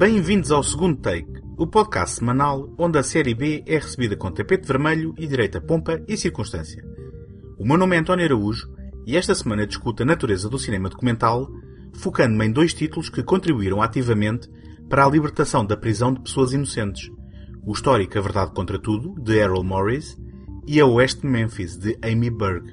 Bem-vindos ao segundo take, o podcast semanal onde a série B é recebida com tapete vermelho e direita pompa e circunstância. O meu nome é António Araújo e esta semana discuto a natureza do cinema documental, focando-me em dois títulos que contribuíram ativamente para a libertação da prisão de pessoas inocentes. O histórico A Verdade Contra Tudo, de Errol Morris, e A Oeste de Memphis, de Amy Berg.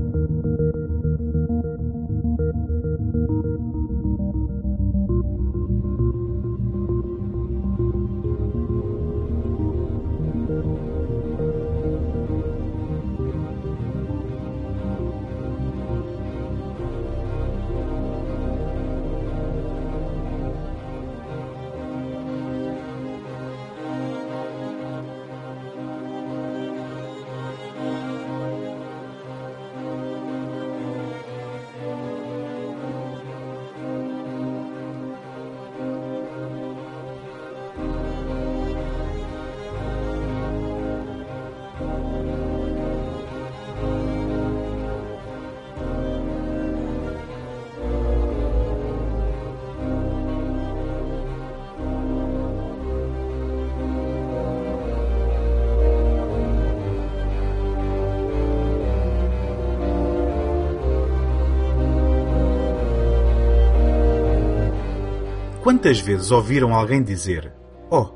Quantas vezes ouviram alguém dizer: Oh,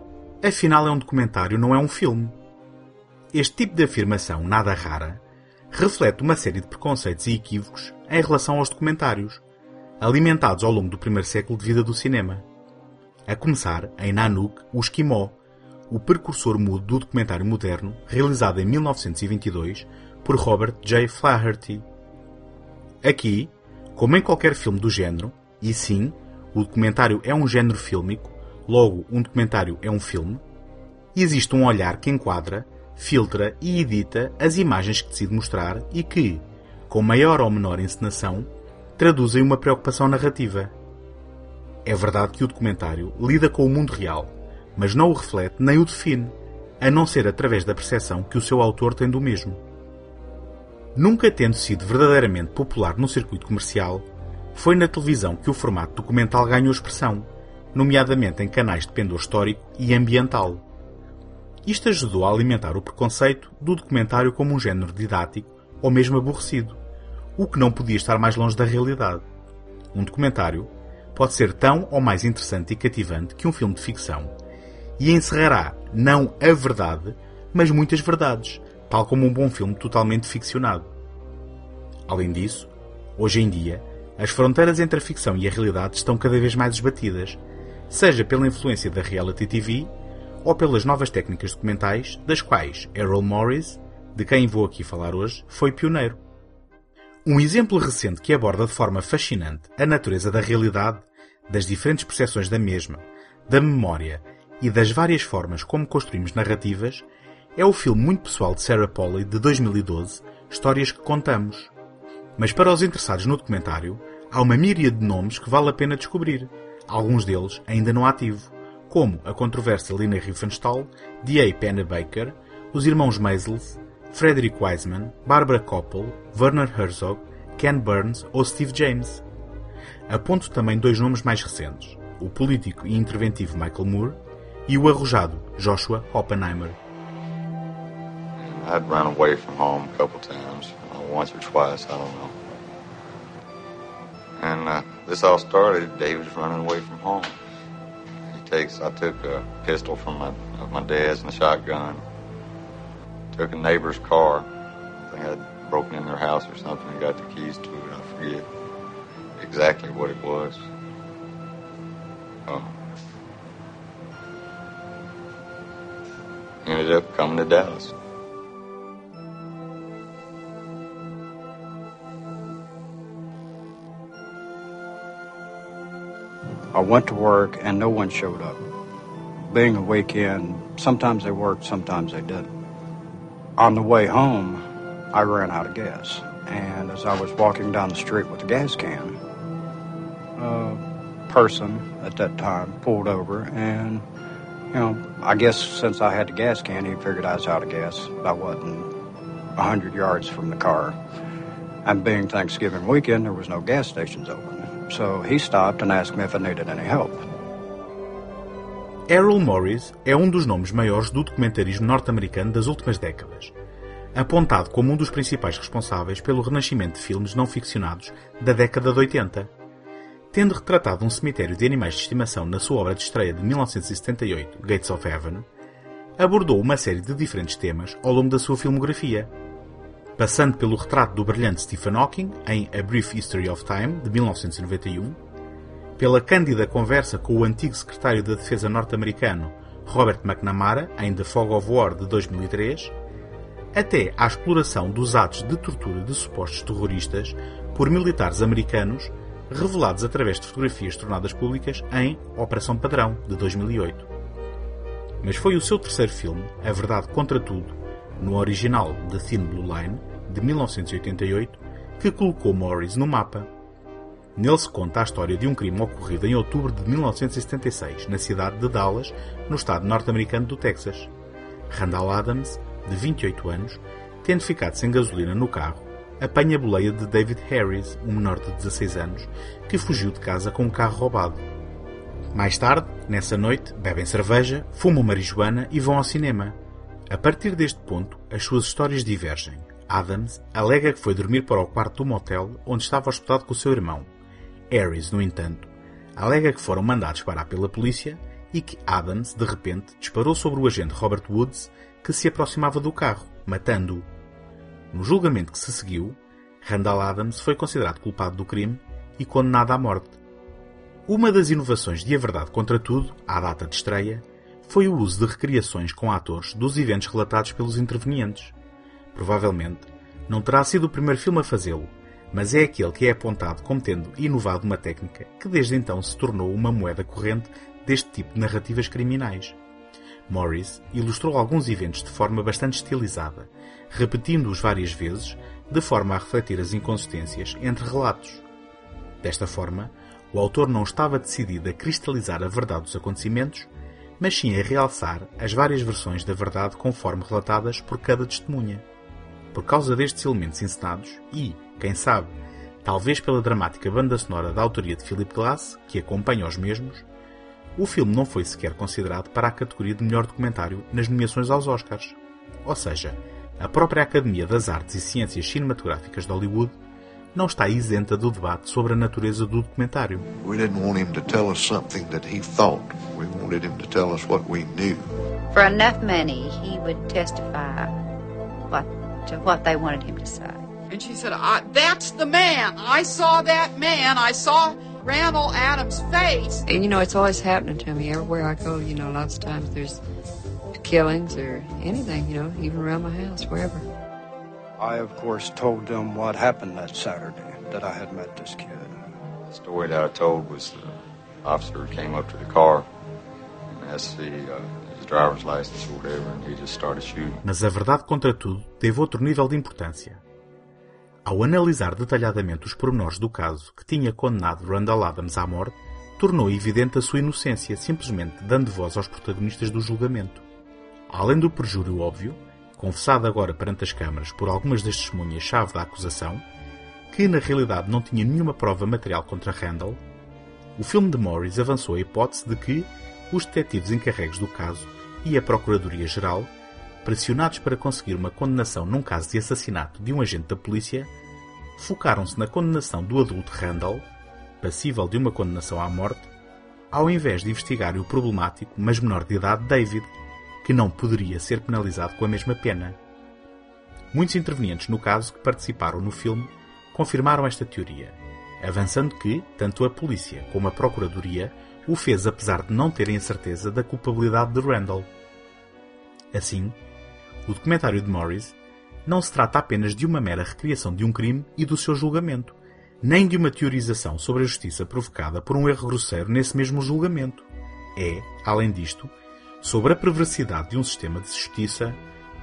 afinal é um documentário, não é um filme? Este tipo de afirmação, nada rara, reflete uma série de preconceitos e equívocos em relação aos documentários, alimentados ao longo do primeiro século de vida do cinema. A começar em Nanook, o Esquimó, o precursor mudo do documentário moderno, realizado em 1922 por Robert J. Flaherty. Aqui, como em qualquer filme do género, e sim, o documentário é um género fílmico, logo um documentário é um filme, e existe um olhar que enquadra, filtra e edita as imagens que decide mostrar e que, com maior ou menor encenação, traduzem uma preocupação narrativa. É verdade que o documentário lida com o mundo real, mas não o reflete nem o define, a não ser através da percepção que o seu autor tem do mesmo. Nunca tendo sido verdadeiramente popular no circuito comercial, foi na televisão que o formato documental ganhou expressão, nomeadamente em canais de pendor histórico e ambiental. Isto ajudou a alimentar o preconceito do documentário como um género didático ou mesmo aborrecido, o que não podia estar mais longe da realidade. Um documentário pode ser tão ou mais interessante e cativante que um filme de ficção e encerrará não a verdade, mas muitas verdades, tal como um bom filme totalmente ficcionado. Além disso, hoje em dia, as fronteiras entre a ficção e a realidade estão cada vez mais esbatidas, seja pela influência da reality TV ou pelas novas técnicas documentais, das quais Errol Morris, de quem vou aqui falar hoje, foi pioneiro. Um exemplo recente que aborda de forma fascinante a natureza da realidade, das diferentes percepções da mesma, da memória e das várias formas como construímos narrativas é o filme muito pessoal de Sarah Polley de 2012, Histórias que Contamos, mas para os interessados no documentário, há uma míriade de nomes que vale a pena descobrir, alguns deles ainda não ativo, como a controversa Lina Riefenstahl, D.A. Pennebaker, os irmãos Maisels, Frederick Wiseman, Barbara Koppel, Werner Herzog, Ken Burns ou Steve James. Aponto também dois nomes mais recentes, o político e interventivo Michael Moore e o arrojado Joshua Oppenheimer. I'd run away from home a couple times. once or twice, I don't know. And uh, this all started, Dave was running away from home. He takes, I took a pistol from my, my dad's and a shotgun. Took a neighbor's car. I think I'd broken in their house or something and got the keys to it. I forget exactly what it was. Oh. Ended up coming to Dallas. I went to work and no one showed up. being a weekend, sometimes they worked, sometimes they didn't. On the way home, I ran out of gas. And as I was walking down the street with a gas can, a person at that time pulled over and, you know, I guess since I had the gas can, he figured I was out of gas. I wasn't 100 yards from the car. And being Thanksgiving weekend, there was no gas stations open. So he stopped and asked me if I needed any help. Errol Morris é um dos nomes maiores do documentarismo norte-americano das últimas décadas, apontado como um dos principais responsáveis pelo renascimento de filmes não ficcionados da década de 80. Tendo retratado um cemitério de animais de estimação na sua obra de estreia de 1978, Gates of Heaven, abordou uma série de diferentes temas ao longo da sua filmografia, passando pelo retrato do brilhante Stephen Hawking em A Brief History of Time, de 1991, pela cândida conversa com o antigo secretário da Defesa norte-americano Robert McNamara em The Fog of War de 2003, até à exploração dos atos de tortura de supostos terroristas por militares americanos revelados através de fotografias tornadas públicas em Operação Padrão de 2008. Mas foi o seu terceiro filme, A Verdade contra Tudo, no original The Thin Blue Line, de 1988, que colocou Morris no mapa. Nele se conta a história de um crime ocorrido em outubro de 1976, na cidade de Dallas, no estado norte-americano do Texas. Randall Adams, de 28 anos, tendo ficado sem gasolina no carro, apanha a boleia de David Harris, um menor de 16 anos, que fugiu de casa com um carro roubado. Mais tarde, nessa noite, bebem cerveja, fumam marijuana e vão ao cinema. A partir deste ponto, as suas histórias divergem. Adams alega que foi dormir para o quarto do motel onde estava hospedado com o seu irmão. Harris, no entanto, alega que foram mandados parar pela polícia e que Adams, de repente, disparou sobre o agente Robert Woods, que se aproximava do carro, matando-o. No julgamento que se seguiu, Randall Adams foi considerado culpado do crime e condenado à morte. Uma das inovações de A Verdade contra Tudo, à data de estreia, foi o uso de recriações com atores dos eventos relatados pelos intervenientes. Provavelmente, não terá sido o primeiro filme a fazê-lo, mas é aquele que é apontado como tendo inovado uma técnica que desde então se tornou uma moeda corrente deste tipo de narrativas criminais. Morris ilustrou alguns eventos de forma bastante estilizada, repetindo-os várias vezes, de forma a refletir as inconsistências entre relatos. Desta forma, o autor não estava decidido a cristalizar a verdade dos acontecimentos, mas sim a realçar as várias versões da verdade conforme relatadas por cada testemunha. Por causa destes elementos encenados e, quem sabe, talvez pela dramática banda sonora da autoria de Philip Glass, que acompanha os mesmos, o filme não foi sequer considerado para a categoria de melhor documentário nas nomeações aos Oscars. Ou seja, a própria Academia das Artes e Ciências Cinematográficas de Hollywood não está isenta do debate sobre a natureza do documentário. We didn't want him to tell us something that he thought. We wanted him to tell us what we knew. For enough money, he would testify what, to what they wanted him to say. And she said, I, That's the man. I saw that man. I saw Randall Adams' face. And you know, it's always happening to me everywhere I go. You know, lots of times there's killings or anything, you know, even around my house, wherever. I, of course, told them what happened that Saturday, that I had met this kid. The story that I told was the officer came up to the car and asked the, uh, his driver's license or whatever, and he just started shooting. Mas a verdade, contra tudo, teve outro nível de importância. Ao analisar detalhadamente os pormenores do caso que tinha condenado Randall Adams à morte, tornou evidente a sua inocência, simplesmente dando voz aos protagonistas do julgamento. Além do perjúrio óbvio, confessado agora perante as câmaras por algumas das testemunhas-chave da acusação, que na realidade não tinha nenhuma prova material contra Randall, o filme de Morris avançou a hipótese de que os detetives encarregues do caso e a Procuradoria-Geral, pressionados para conseguir uma condenação num caso de assassinato de um agente da polícia, focaram-se na condenação do adulto Randall, passível de uma condenação à morte, ao invés de investigarem o problemático, mas menor de idade David, que não poderia ser penalizado com a mesma pena. Muitos intervenientes no caso que participaram no filme confirmaram esta teoria, avançando que tanto a polícia como a procuradoria o fez apesar de não terem a certeza da culpabilidade de Randall. Assim, o documentário de Morris não se trata apenas de uma mera recriação de um crime e do seu julgamento, nem de uma teorização sobre a justiça provocada por um erro grosseiro nesse mesmo julgamento. É, além disto, sobre a perversidade de um sistema de justiça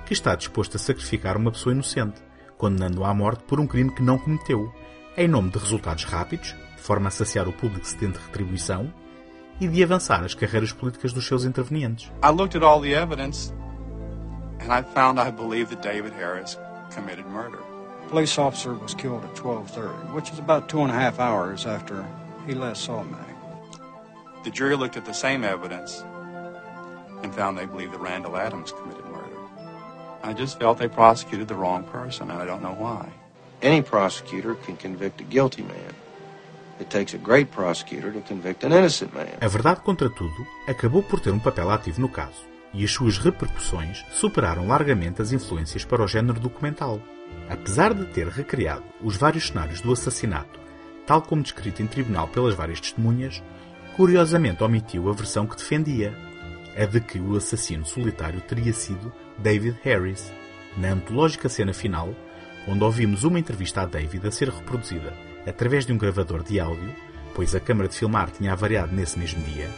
que está disposto a sacrificar uma pessoa inocente, condenando-a à morte por um crime que não cometeu, em nome de resultados rápidos, de forma a saciar o público sedento de retribuição e de avançar as carreiras políticas dos seus intervenientes. I looked at all the evidence and I found I believe that David Harris committed murder. Police officer was killed at 12:30, which is about two and a half hours after he last saw me. The jury looked at the same evidence and found they believed that Randall Adams committed murder. I just felt they prosecuted the wrong person, and I don't know why. Any prosecutor can convict a guilty man. It takes a great prosecutor to convict an innocent man. A verdade, contra tudo, acabou por ter um papel ativo no caso, e as suas repercussões superaram largamente as influências para o género documental. Apesar de ter recriado os vários cenários do assassinato, tal como descrito em tribunal pelas várias testemunhas, curiosamente omitiu a versão que defendia, a de que o assassino solitário teria sido David Harris. Na antológica cena final, onde ouvimos uma entrevista a David a ser reproduzida através de um gravador de áudio, pois a câmara de filmar tinha avariado nesse mesmo dia,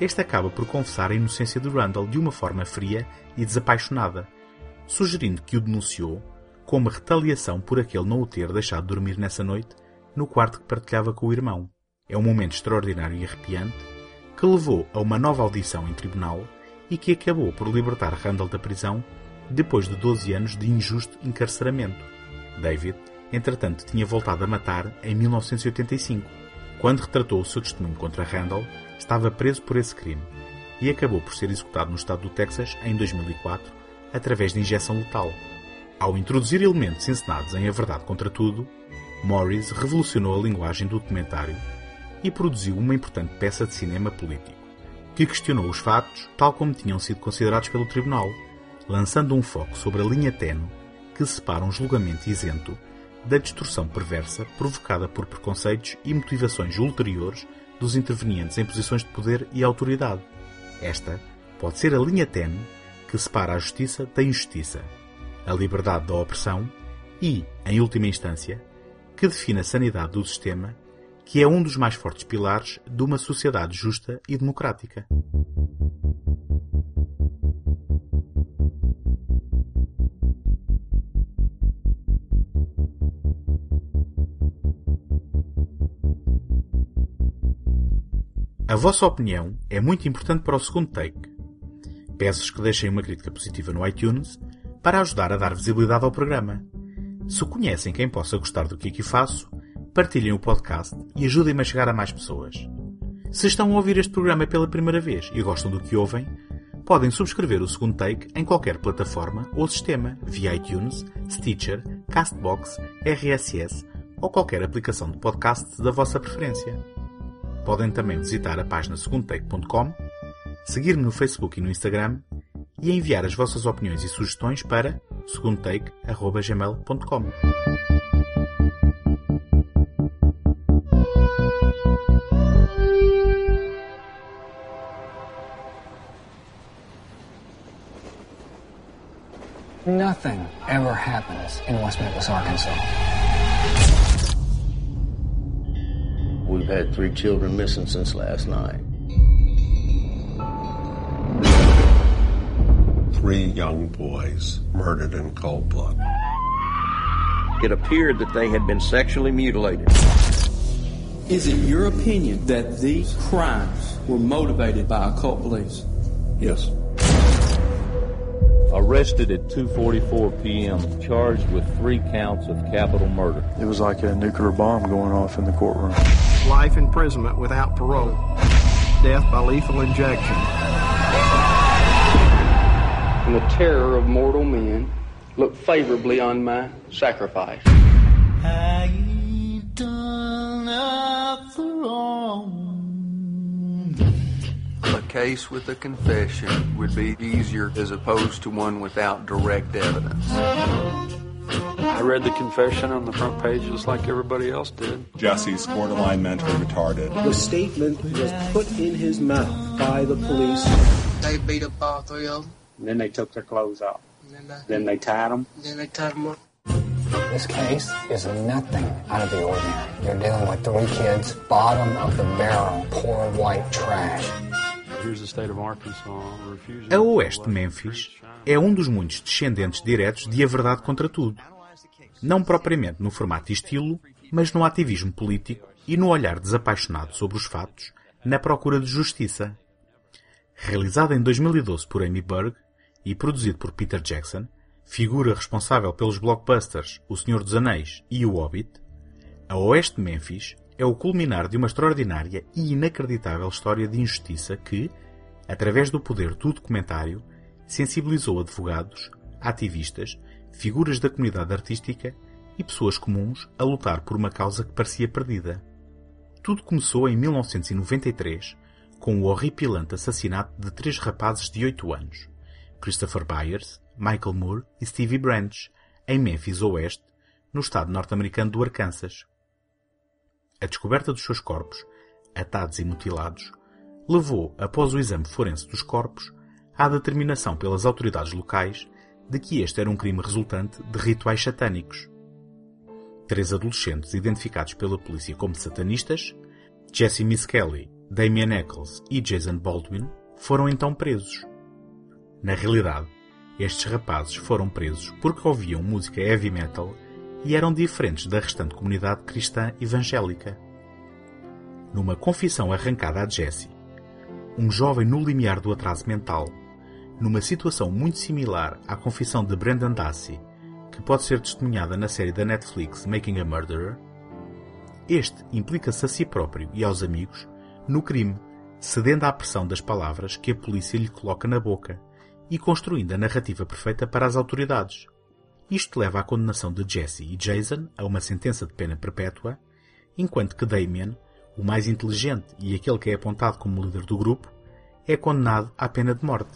este acaba por confessar a inocência de Randall de uma forma fria e desapaixonada, sugerindo que o denunciou como retaliação por aquele não o ter deixado dormir nessa noite no quarto que partilhava com o irmão. É um momento extraordinário e arrepiante que levou a uma nova audição em tribunal e que acabou por libertar Randall da prisão depois de 12 anos de injusto encarceramento. David, entretanto, tinha voltado a matar em 1985. Quando retratou o seu testemunho contra Randall, estava preso por esse crime e acabou por ser executado no estado do Texas em 2004 através de injeção letal. Ao introduzir elementos encenados em A Verdade contra Tudo, Morris revolucionou a linguagem do documentário e produziu uma importante peça de cinema político, que questionou os factos tal como tinham sido considerados pelo tribunal, lançando um foco sobre a linha tenue que separa um julgamento isento da distorção perversa provocada por preconceitos e motivações ulteriores dos intervenientes em posições de poder e autoridade. Esta pode ser a linha tenue que separa a justiça da injustiça, a liberdade da opressão e, em última instância, que define a sanidade do sistema, que é um dos mais fortes pilares de uma sociedade justa e democrática. A vossa opinião é muito importante para o segundo take. Peço-vos que deixem uma crítica positiva no iTunes para ajudar a dar visibilidade ao programa. Se conhecem quem possa gostar do que aqui faço, partilhem o podcast e ajudem-me a chegar a mais pessoas. Se estão a ouvir este programa pela primeira vez e gostam do que ouvem, podem subscrever o segundo take em qualquer plataforma ou sistema via iTunes, Stitcher, Castbox, RSS ou qualquer aplicação de podcast da vossa preferência. Podem também visitar a página segundotake.com, seguir-me no Facebook e no Instagram e enviar as vossas opiniões e sugestões para segundotake.gmail.com. Nothing ever happens in West Memphis, Arkansas. We've had three children missing since last night. Three young boys murdered in cold blood. It appeared that they had been sexually mutilated. Is it your opinion that these crimes were motivated by occult beliefs? Yes. Arrested at 2:44 p.m., charged with three counts of capital murder. It was like a nuclear bomb going off in the courtroom. Life imprisonment without parole. Death by lethal injection. And the terror of mortal men look favorably on my sacrifice. A case with a confession would be easier as opposed to one without direct evidence. I read the confession on the front page just like everybody else did. Jesse's borderline mentally retarded. The statement was put in his mouth by the police. They beat up all three of them. And then they took their clothes off. Then they, then they tied them. Then they tied them up. This case is nothing out of the ordinary. You're dealing with three kids, bottom of the barrel, poor white trash. A Oeste de Memphis é um dos muitos descendentes diretos de A Verdade contra Tudo. Não propriamente no formato e estilo, mas no ativismo político e no olhar desapaixonado sobre os fatos, na procura de justiça. Realizado em 2012 por Amy Berg e produzido por Peter Jackson, figura responsável pelos blockbusters O Senhor dos Anéis e O Hobbit, a Oeste de Memphis é o culminar de uma extraordinária e inacreditável história de injustiça que, através do poder do documentário, sensibilizou advogados, ativistas, figuras da comunidade artística e pessoas comuns a lutar por uma causa que parecia perdida. Tudo começou em 1993, com o horripilante assassinato de três rapazes de 8 anos, Christopher Byers, Michael Moore e Stevie Branch, em Memphis Oeste, no estado norte-americano do Arkansas. A descoberta dos seus corpos, atados e mutilados, levou, após o exame forense dos corpos, à determinação pelas autoridades locais de que este era um crime resultante de rituais satânicos. Três adolescentes identificados pela polícia como satanistas, Jesse Miss Kelly, Damian Eccles e Jason Baldwin, foram então presos. Na realidade, estes rapazes foram presos porque ouviam música heavy metal e eram diferentes da restante comunidade cristã evangélica. Numa confissão arrancada a Jesse, um jovem no limiar do atraso mental, numa situação muito similar à confissão de Brendan Dassey, que pode ser testemunhada na série da Netflix Making a Murderer, este implica-se a si próprio e aos amigos no crime, cedendo à pressão das palavras que a polícia lhe coloca na boca e construindo a narrativa perfeita para as autoridades. Isto leva à condenação de Jesse e Jason a uma sentença de pena perpétua, enquanto que Damien, o mais inteligente e aquele que é apontado como líder do grupo, é condenado à pena de morte.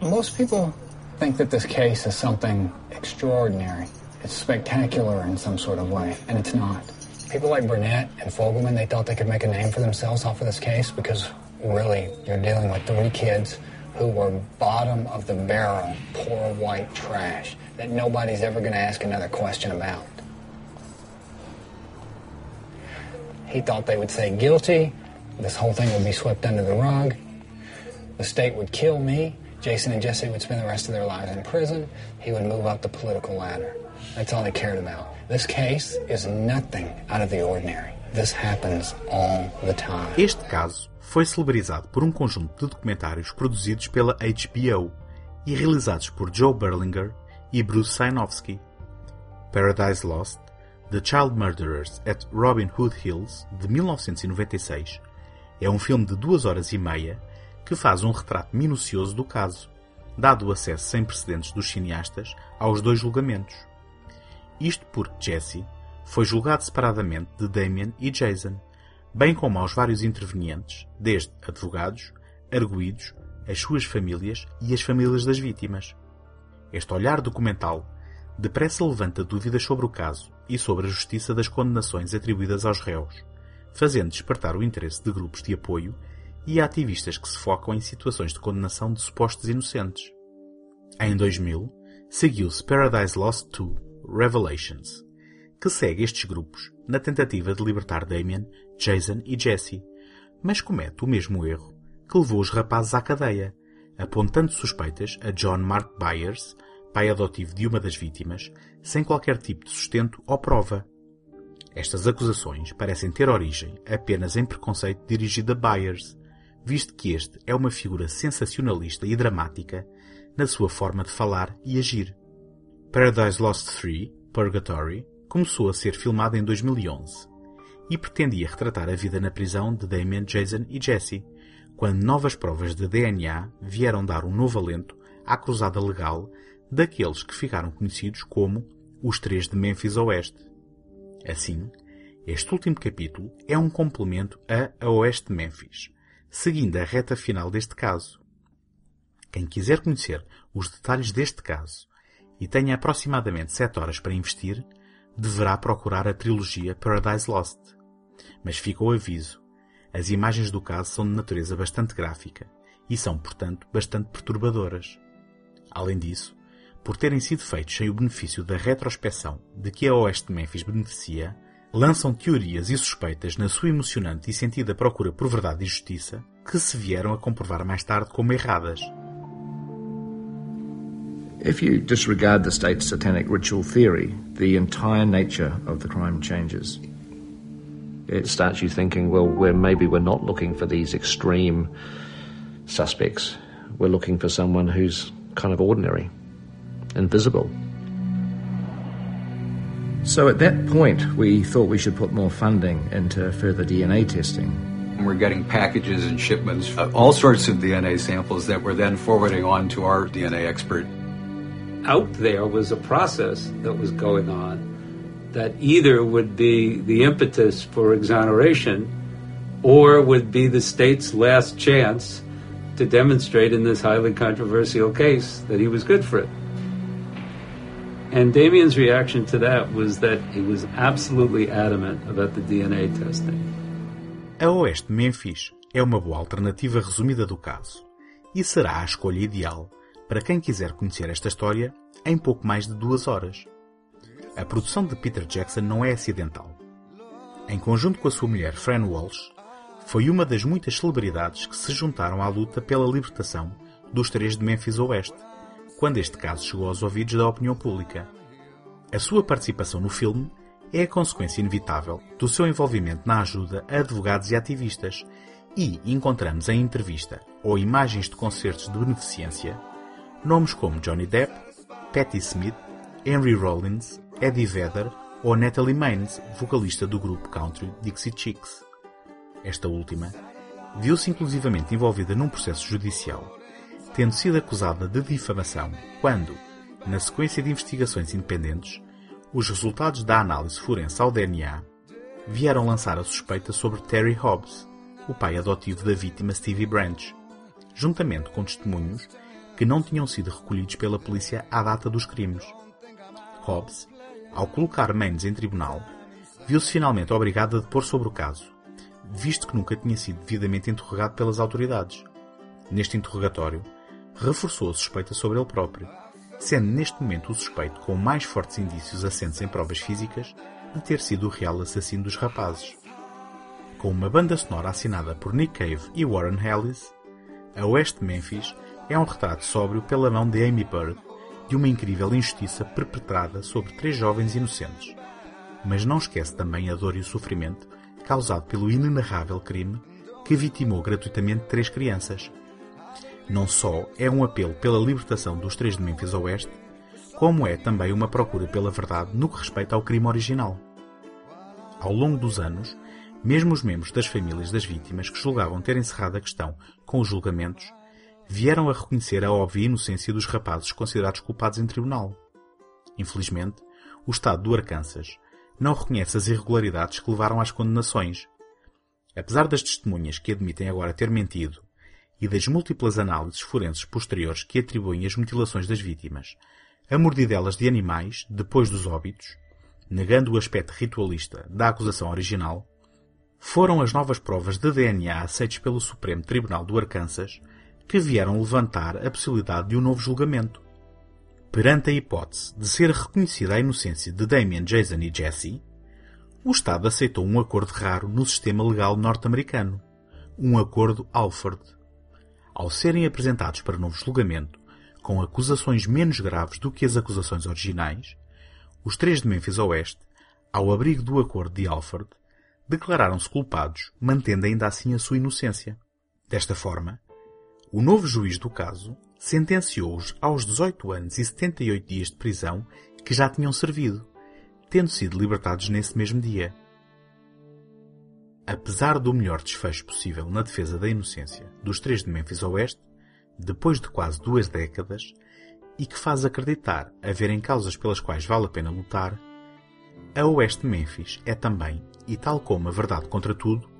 Most people think that this case is something extraordinary. It's spectacular in some sort of way, and it's not. People like Burnett and Fogelman, they thought they could make a name for themselves off of this case because really, you're dealing with three kids who were bottom of the barrel, poor white trash that nobody's ever going to ask another question about. He thought they would say guilty, this whole thing would be swept under the rug, the state would kill me, Jason and Jesse would spend the rest of their lives in prison, he would move up the political ladder. That's all he cared about. This case is nothing out of the ordinary. This happens all the time. Este caso foi celebrizado por um conjunto de documentários produzidos pela HBO e realizados por Joe Berlinger e Bruce Sinofsky. Paradise Lost, The Child Murderers at Robin Hood Hills, de 1996, é um filme de duas horas e meia que faz um retrato minucioso do caso, dado o acesso sem precedentes dos cineastas aos dois julgamentos. Isto porque Jesse foi julgado separadamente de Damien e Jason, bem como aos vários intervenientes, desde advogados, arguídos, as suas famílias e as famílias das vítimas. Este olhar documental depressa levanta dúvidas sobre o caso e sobre a justiça das condenações atribuídas aos réus, fazendo despertar o interesse de grupos de apoio e ativistas que se focam em situações de condenação de supostos inocentes. Em 2000, seguiu-se Paradise Lost 2 Revelations, que segue estes grupos na tentativa de libertar Damien, Jason e Jesse, mas comete o mesmo erro que levou os rapazes à cadeia, apontando suspeitas a John Mark Byers, pai adotivo de uma das vítimas, sem qualquer tipo de sustento ou prova. Estas acusações parecem ter origem apenas em preconceito dirigido a Byers, visto que este é uma figura sensacionalista e dramática na sua forma de falar e agir. Paradise Lost 3, Purgatory, começou a ser filmado em 2011 e pretendia retratar a vida na prisão de Damien, Jason e Jesse, quando novas provas de DNA vieram dar um novo alento à cruzada legal daqueles que ficaram conhecidos como os Três de Memphis Oeste. Assim, este último capítulo é um complemento a A Oeste de Memphis, seguindo a reta final deste caso. Quem quiser conhecer os detalhes deste caso e tenha aproximadamente 7 horas para investir, deverá procurar a trilogia Paradise Lost. Mas fica o aviso. As imagens do caso são de natureza bastante gráfica e são, portanto, bastante perturbadoras. Além disso, por terem sido feitos sem o benefício da retrospeção de que a Oeste de Memphis beneficia, lançam teorias e suspeitas na sua emocionante e sentida procura por verdade e justiça, que se vieram a comprovar mais tarde como erradas. If you disregard the state's satanic ritual theory, the entire nature of the crime changes. It starts you thinking, well, we're, maybe we're not looking for these extreme suspects. We're looking for someone who's kind of ordinary, invisible. So at that point, we thought we should put more funding into further DNA testing. We're getting packages and shipments of all sorts of DNA samples that we're then forwarding on to our DNA expert. Out there was a process that was going on that either would be the impetus for exoneration or would be the state's last chance to demonstrate in this highly controversial case that he was good for it. And Damien's reaction to that was that he was absolutely adamant about the DNA testing. A oeste Memphis é uma boa alternativa resumida do caso e será a escolha ideal para quem quiser conhecer esta história em pouco mais de duas horas. A produção de Peter Jackson não é acidental. Em conjunto com a sua mulher Fran Walsh, foi uma das muitas celebridades que se juntaram à luta pela libertação dos três de Memphis Oeste, quando este caso chegou aos ouvidos da opinião pública. A sua participação no filme é a consequência inevitável do seu envolvimento na ajuda a advogados e ativistas, e encontramos em entrevista ou imagens de concertos de beneficência nomes como Johnny Depp, Patti Smith, Henry Rollins, Eddie Vedder ou Natalie Maines, vocalista do grupo country Dixie Chicks. Esta última viu-se inclusivamente envolvida num processo judicial, tendo sido acusada de difamação quando, na sequência de investigações independentes, os resultados da análise forense ao DNA vieram lançar a suspeita sobre Terry Hobbs, o pai adotivo da vítima Stevie Branch, juntamente com testemunhos que não tinham sido recolhidos pela polícia à data dos crimes. Hobbs, ao colocar Maines em tribunal, viu-se finalmente obrigado a depor sobre o caso, visto que nunca tinha sido devidamente interrogado pelas autoridades. Neste interrogatório, reforçou a suspeita sobre ele próprio, sendo neste momento o suspeito com mais fortes indícios assentes em provas físicas de ter sido o real assassino dos rapazes. Com uma banda sonora assinada por Nick Cave e Warren Ellis, a West Memphis é um retrato sóbrio pela mão de Amy Bird de uma incrível injustiça perpetrada sobre três jovens inocentes. Mas não esquece também a dor e o sofrimento causado pelo inenarrável crime que vitimou gratuitamente três crianças. Não só é um apelo pela libertação dos três de Memphis Oeste, como é também uma procura pela verdade no que respeita ao crime original. Ao longo dos anos, mesmo os membros das famílias das vítimas que julgavam ter encerrado a questão com os julgamentos vieram a reconhecer a óbvia inocência dos rapazes considerados culpados em tribunal. Infelizmente, o Estado do Arkansas não reconhece as irregularidades que levaram às condenações. Apesar das testemunhas que admitem agora ter mentido e das múltiplas análises forenses posteriores que atribuem as mutilações das vítimas a mordidelas de animais depois dos óbitos, negando o aspecto ritualista da acusação original, foram as novas provas de DNA aceitas pelo Supremo Tribunal do Arkansas que vieram levantar a possibilidade de um novo julgamento. Perante a hipótese de ser reconhecida a inocência de Damien, Jason e Jesse, o Estado aceitou um acordo raro no sistema legal norte-americano, um acordo Alford. Ao serem apresentados para novo julgamento, com acusações menos graves do que as acusações originais, os três de Memphis Oeste, ao abrigo do acordo de Alford, declararam-se culpados, mantendo ainda assim a sua inocência. Desta forma, o novo juiz do caso sentenciou-os aos 18 anos e 78 dias de prisão que já tinham servido, tendo sido libertados nesse mesmo dia. Apesar do melhor desfecho possível na defesa da inocência dos três de Memphis Oeste, depois de quase duas décadas, e que faz acreditar haverem causas pelas quais vale a pena lutar, a Oeste Memphis é também, e tal como a verdade contra tudo,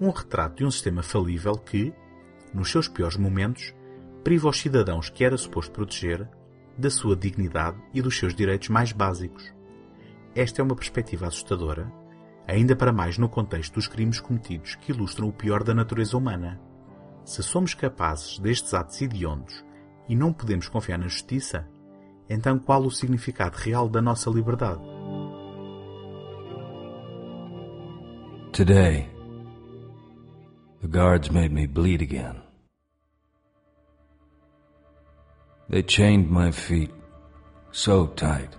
um retrato de um sistema falível que, nos seus piores momentos, priva os cidadãos que era suposto proteger da sua dignidade e dos seus direitos mais básicos. Esta é uma perspectiva assustadora, ainda para mais no contexto dos crimes cometidos que ilustram o pior da natureza humana. Se somos capazes destes atos hediondos e não podemos confiar na justiça, então qual o significado real da nossa liberdade? Today, The guards made me bleed again. They chained my feet so tight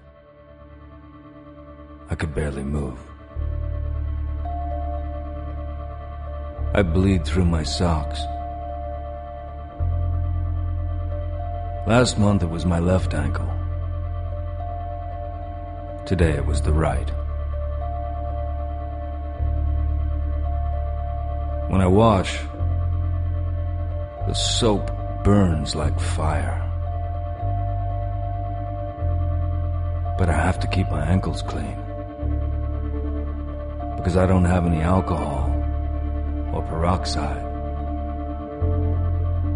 I could barely move. I bleed through my socks. Last month it was my left ankle. Today it was the right. When I wash, the soap burns like fire. But I have to keep my ankles clean. Because I don't have any alcohol or peroxide.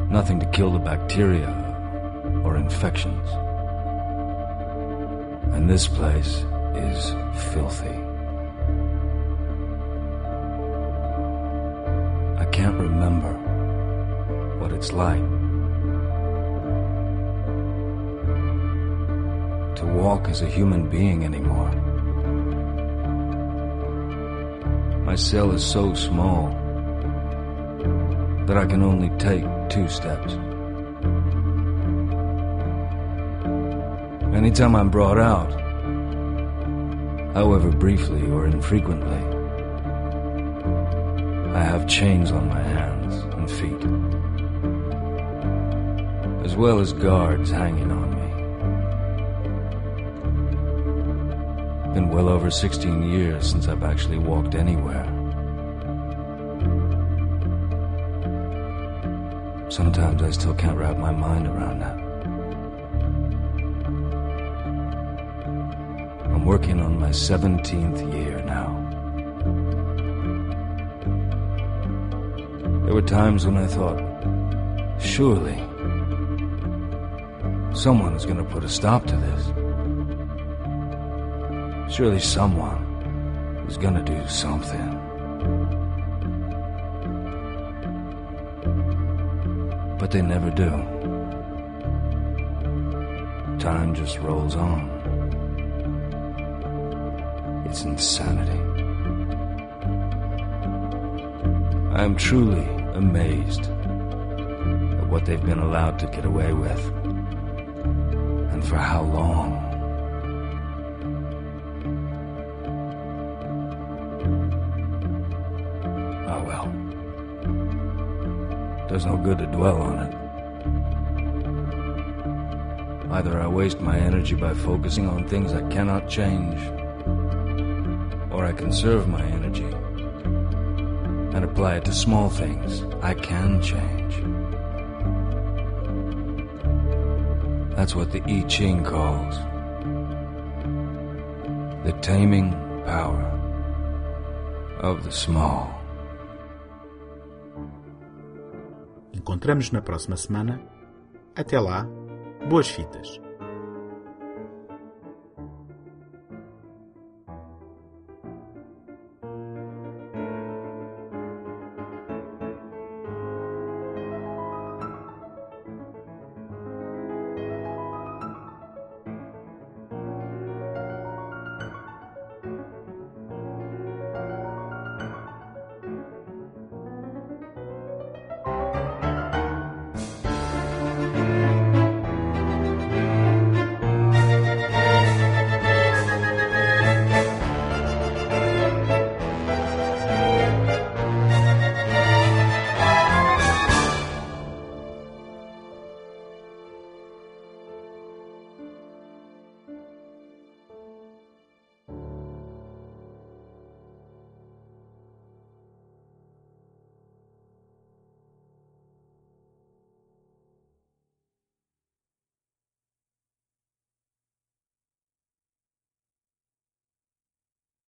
Nothing to kill the bacteria or infections. And this place is filthy. Can't remember what it's like to walk as a human being anymore. My cell is so small that I can only take two steps. Anytime I'm brought out, however briefly or infrequently, Chains on my hands and feet, as well as guards hanging on me. Been well over 16 years since I've actually walked anywhere. Sometimes I still can't wrap my mind around that. I'm working on my 17th year now. There were times when I thought, surely, someone is going to put a stop to this. Surely someone is going to do something. But they never do. Time just rolls on. It's insanity. I am truly amazed at what they've been allowed to get away with. And for how long. Oh well. Does no good to dwell on it. Either I waste my energy by focusing on things I cannot change, or I conserve my energy and apply it to small things I can change. That's what the I Ching calls the taming power of the small. Encontramos na próxima semana. Até lá, boas fitas.